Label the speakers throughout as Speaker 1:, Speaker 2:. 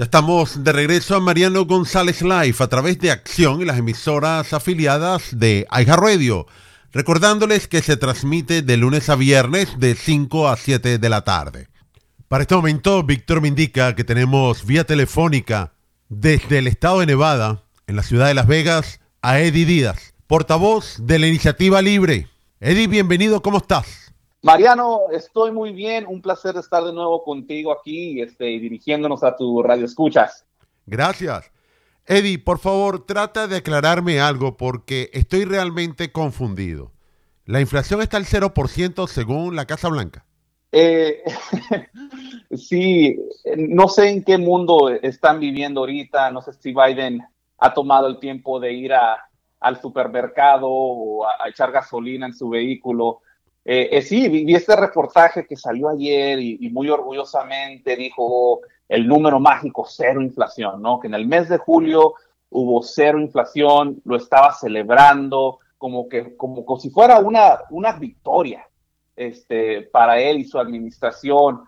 Speaker 1: Ya estamos de regreso a Mariano González Live a través de Acción y las emisoras afiliadas de Radio. Recordándoles que se transmite de lunes a viernes de 5 a 7 de la tarde. Para este momento, Víctor me indica que tenemos vía telefónica desde el estado de Nevada, en la ciudad de Las Vegas, a Eddie Díaz, portavoz de la Iniciativa Libre. Eddie, bienvenido, ¿cómo estás?
Speaker 2: Mariano, estoy muy bien. Un placer estar de nuevo contigo aquí este, dirigiéndonos a tu radio escuchas.
Speaker 1: Gracias. Eddie, por favor, trata de aclararme algo porque estoy realmente confundido. ¿La inflación está al 0% según la Casa Blanca?
Speaker 2: Eh, sí, no sé en qué mundo están viviendo ahorita. No sé si Biden ha tomado el tiempo de ir al supermercado o a echar gasolina en su vehículo eh, eh, sí, vi, este reportaje que salió ayer y, muy orgullosamente dijo el número mágico cero inflación, ¿no? Que en el mes de julio hubo cero inflación, lo estaba celebrando como que como, si fuera una, una victoria este, para él y su administración,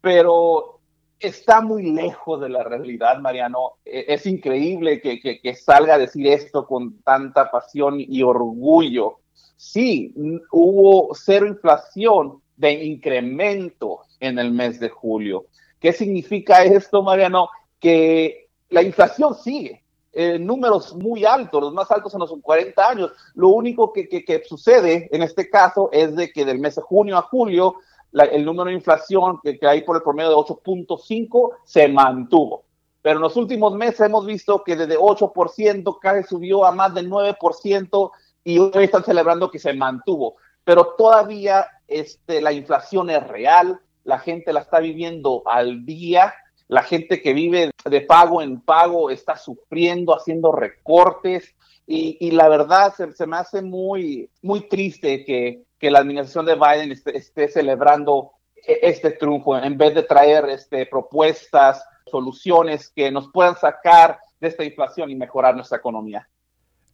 Speaker 2: pero está muy lejos de la realidad, Mariano. E, es increíble que salga a decir esto con tanta pasión y orgullo sí hubo cero inflación de incremento en el mes de julio. ¿Qué significa esto, Mariano? Que la inflación sigue. en números muy altos, los más altos en los 40 años. Lo único que, sucede en este caso es de que del mes de junio a julio el número de inflación que, que hay por el promedio de 8.5 se mantuvo. Pero en los últimos meses hemos visto que desde 8% casi subió a más del 9% y hoy están celebrando que se mantuvo. Pero todavía este, la inflación es real, la gente la está viviendo al día, la gente que vive de pago en pago está sufriendo, haciendo recortes y, la verdad se, me hace muy, muy triste que, que la administración de Biden esté, celebrando e, este triunfo en vez de traer este, propuestas, soluciones que nos puedan sacar de esta inflación y mejorar nuestra economía.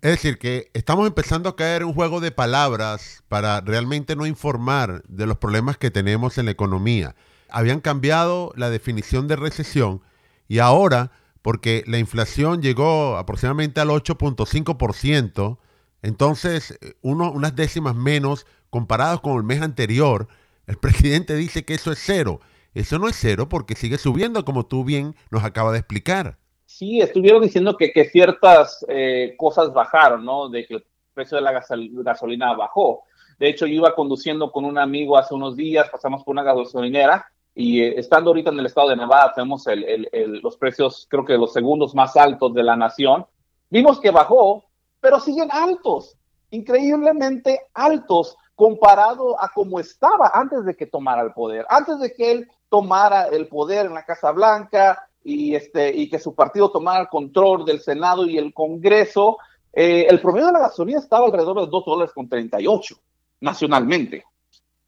Speaker 1: Es decir, que estamos empezando a caer un juego de palabras para realmente no informar de los problemas que tenemos en la economía. Habían cambiado la definición de recesión y ahora, porque la inflación llegó aproximadamente al 8.5%, entonces uno, unas décimas menos comparados con el mes anterior, el presidente dice que eso es cero. Eso no es cero porque sigue subiendo como tú bien nos acaba de explicar
Speaker 2: sí estuvieron diciendo que, que ciertas eh, cosas bajaron, ¿no? De que el precio de la gasolina bajó. De hecho, yo iba conduciendo con un amigo hace unos días, pasamos por una gasolinera y eh, estando ahorita en el estado de Nevada, tenemos el, los precios, creo que los segundos más altos de la nación. Vimos que bajó, pero siguen altos, increíblemente altos comparado a cómo estaba antes de que tomara el poder, antes de que él tomara el poder en la Casa Blanca, y, este, y que su partido tomara el control del Senado y el Congreso, eh, el promedio de la gasolina estaba alrededor de 2 dólares con 38 nacionalmente.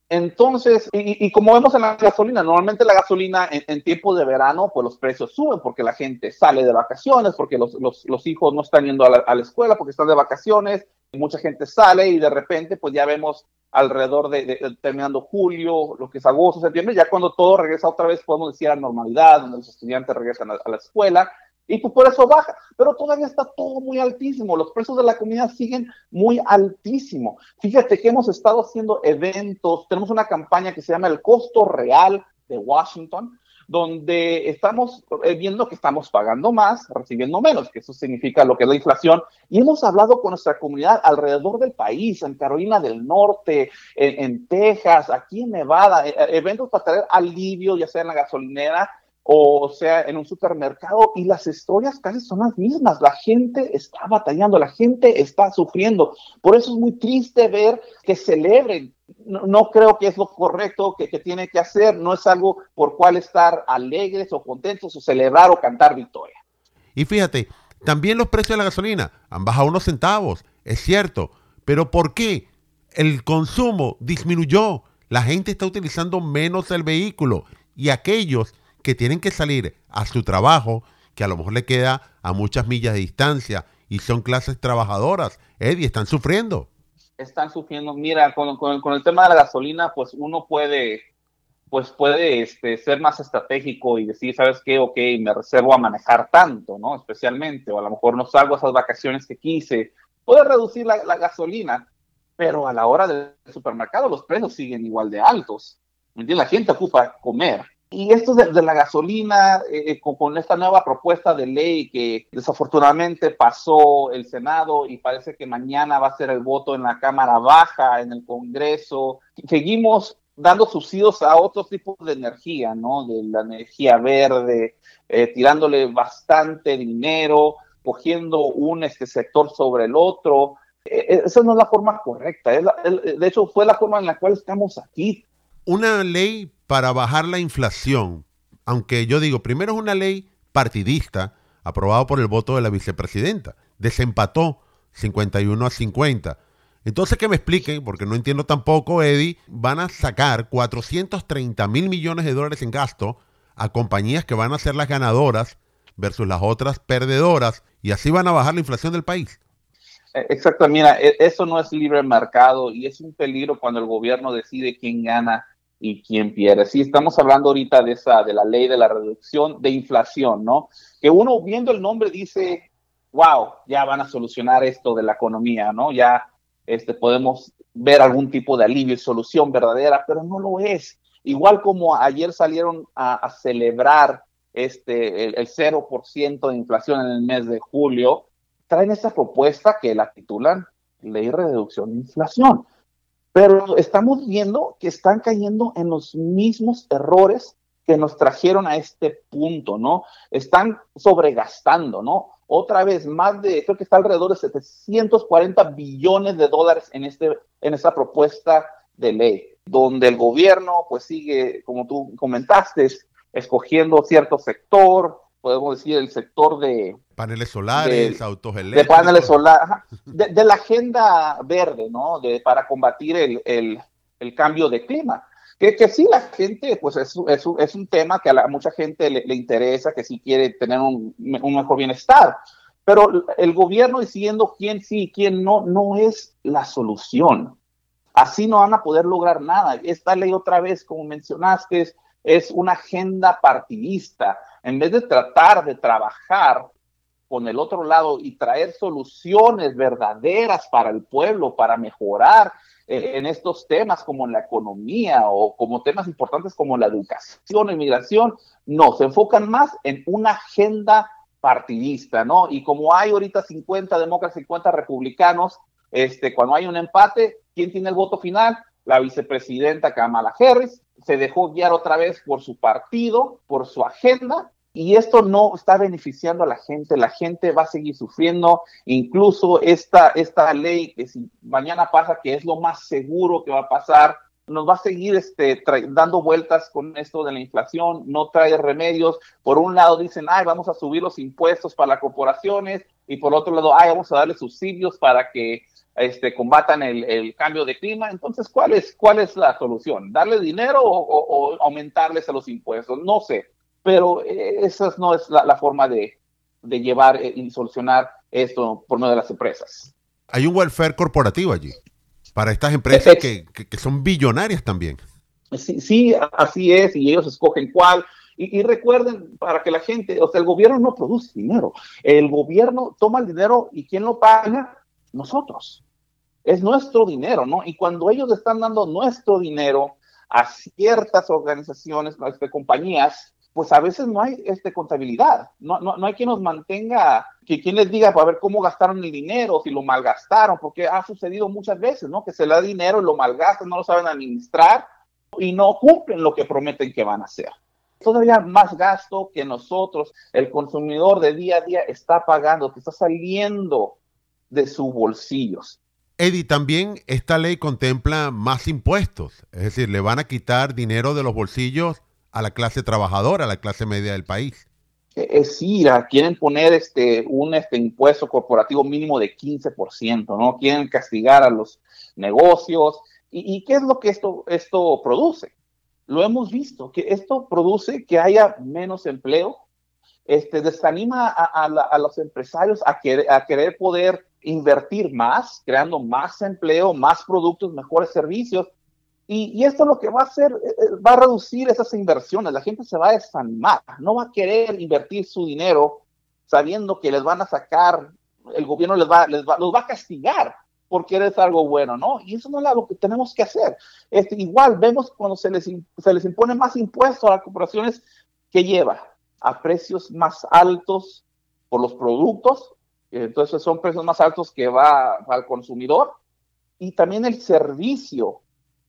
Speaker 2: Entonces, y, como vemos en la gasolina, normalmente la gasolina en, en tiempo de verano, pues los precios suben porque la gente sale de vacaciones, porque los, los, los hijos no están yendo a la, a la, escuela porque están de vacaciones, mucha gente sale y de repente pues ya vemos alrededor de, terminando julio, lo que es agosto, septiembre, ya cuando todo regresa otra vez, podemos decir a normalidad, donde los estudiantes regresan a, la escuela, y pues por eso baja, pero todavía está todo muy altísimo, los precios de la comida siguen muy altísimo. Fíjate que hemos estado haciendo eventos, tenemos una campaña que se llama El Costo Real de Washington, donde estamos eh, viendo que estamos pagando más, recibiendo menos, que eso significa lo que es la inflación. Y hemos hablado con nuestra comunidad alrededor del país, en Carolina del Norte, en, Texas, aquí en Nevada, eh, eventos para traer alivio, ya sea en la gasolinera o sea en un supermercado y las historias casi son las mismas. La gente está batallando, la gente está sufriendo. Por eso es muy triste ver que celebren no, creo que es lo correcto que, tiene que hacer, no es algo por cual estar alegres o contentos o celebrar o cantar victoria.
Speaker 1: Y fíjate, también los precios de la gasolina han bajado unos centavos, es cierto, pero ¿por qué? El consumo disminuyó, la gente está utilizando menos el vehículo y aquellos que tienen que salir a su trabajo, que a lo mejor le queda a muchas millas de distancia y son clases trabajadoras, Eddie, están sufriendo
Speaker 2: están sufriendo. Mira, con, con, el tema de la gasolina, pues uno puede pues puede este, ser más estratégico y decir, ¿sabes qué? Ok, me reservo a manejar tanto, ¿no? Especialmente, o a lo mejor no salgo a esas vacaciones que quise. Puede reducir la, gasolina, pero a la hora del supermercado los precios siguen igual de altos. La gente ocupa comer. Y esto de, la gasolina, eh, eh, con, esta nueva propuesta de ley que desafortunadamente pasó el Senado y parece que mañana va a ser el voto en la Cámara Baja, en el Congreso, seguimos dando subsidios a otros tipos de energía, ¿no? De la energía verde, eh, tirándole bastante dinero, cogiendo un este sector sobre el otro. Eh, eh, esa no es la forma correcta. de hecho, fue la forma en la cual estamos aquí.
Speaker 1: Una ley para bajar la inflación, aunque yo digo, primero es una ley partidista, aprobada por el voto de la vicepresidenta. Desempató 51 a 50. Entonces que me expliquen, porque no entiendo tampoco, Eddie, van a sacar 430 mil millones de dólares en gasto a compañías que van a ser las ganadoras versus las otras perdedoras y así van a bajar la inflación del país.
Speaker 2: E, exacto, mira, e, eso no es libre mercado y es un peligro cuando el gobierno decide quién gana y quién pierde. Sí, estamos hablando ahorita de esa, de la ley de la reducción de inflación, ¿no? Que uno viendo el nombre dice, wow, ya van a solucionar esto de la economía, ¿no? Ya este, podemos ver algún tipo de alivio y solución verdadera, pero no lo es. Igual como ayer salieron a, celebrar este, el, 0% de inflación en el mes de julio, traen esta propuesta que la titulan Ley de Reducción de Inflación. Pero estamos viendo que están cayendo en los mismos errores que nos trajeron a este punto, ¿no? Están sobregastando, ¿no? otra vez más de, creo que está alrededor de 740 billones de dólares en, este, en esta propuesta de ley, donde el gobierno pues sigue, como tú comentaste, escogiendo cierto sector, podemos decir el sector de...
Speaker 1: Paneles solares, autos
Speaker 2: eléctricos. De paneles solares, de, la agenda verde, ¿no? De, para combatir el, el, el cambio de clima. Que, que sí, la gente, pues es, es, es un tema que a, mucha gente le, interesa, que sí quiere tener un, un, mejor bienestar. Pero el gobierno diciendo quién sí y quién no, no es la solución. Así no van a poder lograr nada. Esta ley otra vez, como mencionaste, es, una agenda partidista. En vez de tratar de trabajar con el otro lado y traer soluciones verdaderas para el pueblo, para mejorar eh, en estos temas como en la economía o como temas importantes como la educación, inmigración, no, se enfocan más en una agenda partidista, ¿no? Y como hay ahorita 50 demócratas, 50 republicanos, este, cuando hay un empate, ¿quién tiene el voto final? La vicepresidenta Kamala Harris se dejó guiar otra vez por su partido, por su agenda, y esto no está beneficiando a la gente, la gente va a seguir sufriendo, incluso esta, esta ley que si mañana pasa, que es lo más seguro que va a pasar, nos va a seguir este, dando vueltas con esto de la inflación, no trae remedios. Por un lado dicen, ay, vamos a subir los impuestos para las corporaciones, y por otro lado, ay, vamos a darle subsidios para que este, combatan el, cambio de clima. Entonces, ¿cuál es, cuál es la solución? ¿Darle dinero o, aumentarles a los impuestos? No sé pero eh, esa no es la, forma de, llevar eh, y solucionar esto por medio de las empresas.
Speaker 1: Hay un welfare corporativo allí para estas empresas que, son billonarias también.
Speaker 2: Sí, sí, así es, y ellos escogen cuál. Y, recuerden, para que la gente, o sea, el gobierno no produce dinero, el gobierno toma el dinero y ¿quién lo paga? Nosotros. Es nuestro dinero, ¿no? Y cuando ellos están dando nuestro dinero a ciertas organizaciones, a este, compañías, pues a veces no hay este, contabilidad, no, no, no hay quien nos mantenga, que quien les diga para ver cómo gastaron el dinero, si lo malgastaron, porque ha sucedido muchas veces, ¿no? Que se le da dinero y lo malgastan, no lo saben administrar y no cumplen lo que prometen que van a hacer. Todavía más gasto que nosotros, el consumidor de día a día está pagando, que está saliendo de sus bolsillos.
Speaker 1: Eddie, también esta ley contempla más impuestos, es decir, le van a quitar dinero de los bolsillos a la clase trabajadora, a la clase media del país.
Speaker 2: Es ir, quieren poner este, un este, impuesto corporativo mínimo de 15%, ¿no? Quieren castigar a los negocios. ¿Y, qué es lo que esto, esto produce? Lo hemos visto, que esto produce que haya menos empleo, este, desanima a, los empresarios a, a querer poder invertir más, creando más empleo, más productos, mejores servicios, Y, esto lo que va a hacer, eh, eh, va a reducir esas inversiones. La gente se va a desanimar, no va a querer invertir su dinero sabiendo que les van a sacar, el gobierno les va, les va, los va a castigar por querer algo bueno, ¿no? Y eso no es lo que tenemos que hacer. Este, igual vemos cuando se les, se les impone más impuestos a las corporaciones que lleva a precios más altos por los productos, entonces son precios más altos que va al consumidor y también el servicio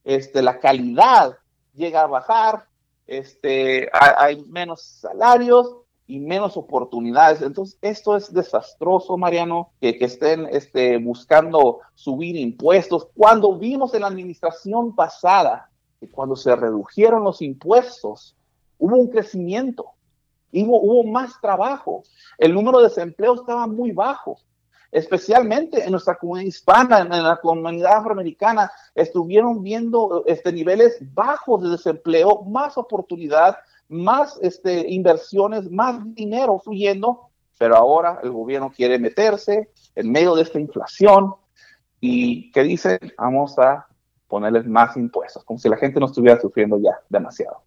Speaker 2: este, la calidad llega a bajar, este, hay menos salarios y menos oportunidades. Entonces, esto es desastroso, Mariano, que, que estén este, buscando subir impuestos. Cuando vimos en la administración pasada, cuando se redujeron los impuestos, hubo un crecimiento, hubo, hubo más trabajo, el número de desempleo estaba muy bajo especialmente en nuestra comunidad hispana, en la comunidad afroamericana, estuvieron viendo este, niveles bajos de desempleo, más oportunidad, más este, inversiones, más dinero fluyendo, pero ahora el gobierno quiere meterse en medio de esta inflación y que dicen, vamos a ponerles más impuestos, como si la gente no estuviera sufriendo ya demasiado.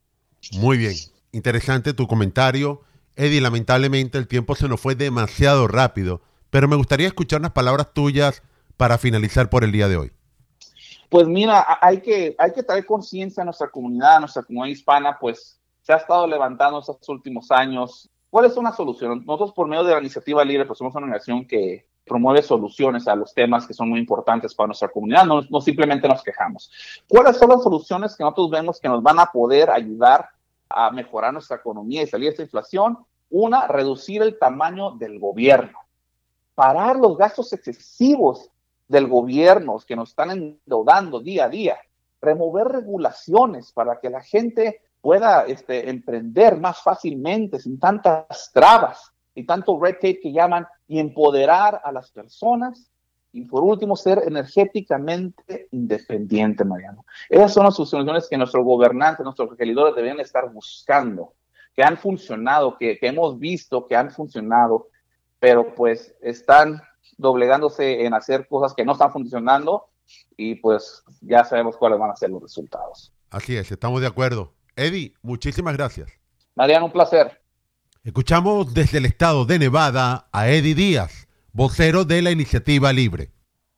Speaker 1: Muy bien, interesante tu comentario. Eddie, lamentablemente el tiempo se nos fue demasiado rápido pero me gustaría escuchar unas palabras tuyas para finalizar por el día de hoy.
Speaker 2: Pues mira, hay que, hay que traer conciencia a nuestra comunidad, a nuestra comunidad hispana, pues se ha estado levantando estos últimos años. ¿Cuál es una solución? Nosotros por medio de la iniciativa libre, pues somos una organización que promueve soluciones a los temas que son muy importantes para nuestra comunidad, no, no simplemente nos quejamos. ¿Cuáles son las soluciones que nosotros vemos que nos van a poder ayudar a mejorar nuestra economía y salir de esta inflación? Una, reducir el tamaño del gobierno parar los gastos excesivos del gobierno que nos están endeudando día a día, remover regulaciones para que la gente pueda este, emprender más fácilmente, sin tantas trabas y tanto red tape que llaman, y empoderar a las personas. Y por último, ser energéticamente independiente, Mariano. Esas son las soluciones que nuestros gobernantes, nuestros regidores deben estar buscando, que han funcionado, que, que hemos visto que han funcionado pero pues están doblegándose en hacer cosas que no están funcionando y pues ya sabemos cuáles van a ser los resultados.
Speaker 1: Así es, estamos de acuerdo. Eddie, muchísimas gracias.
Speaker 2: Mariano, un placer.
Speaker 1: Escuchamos desde el estado de Nevada a Eddie Díaz, vocero de la iniciativa libre.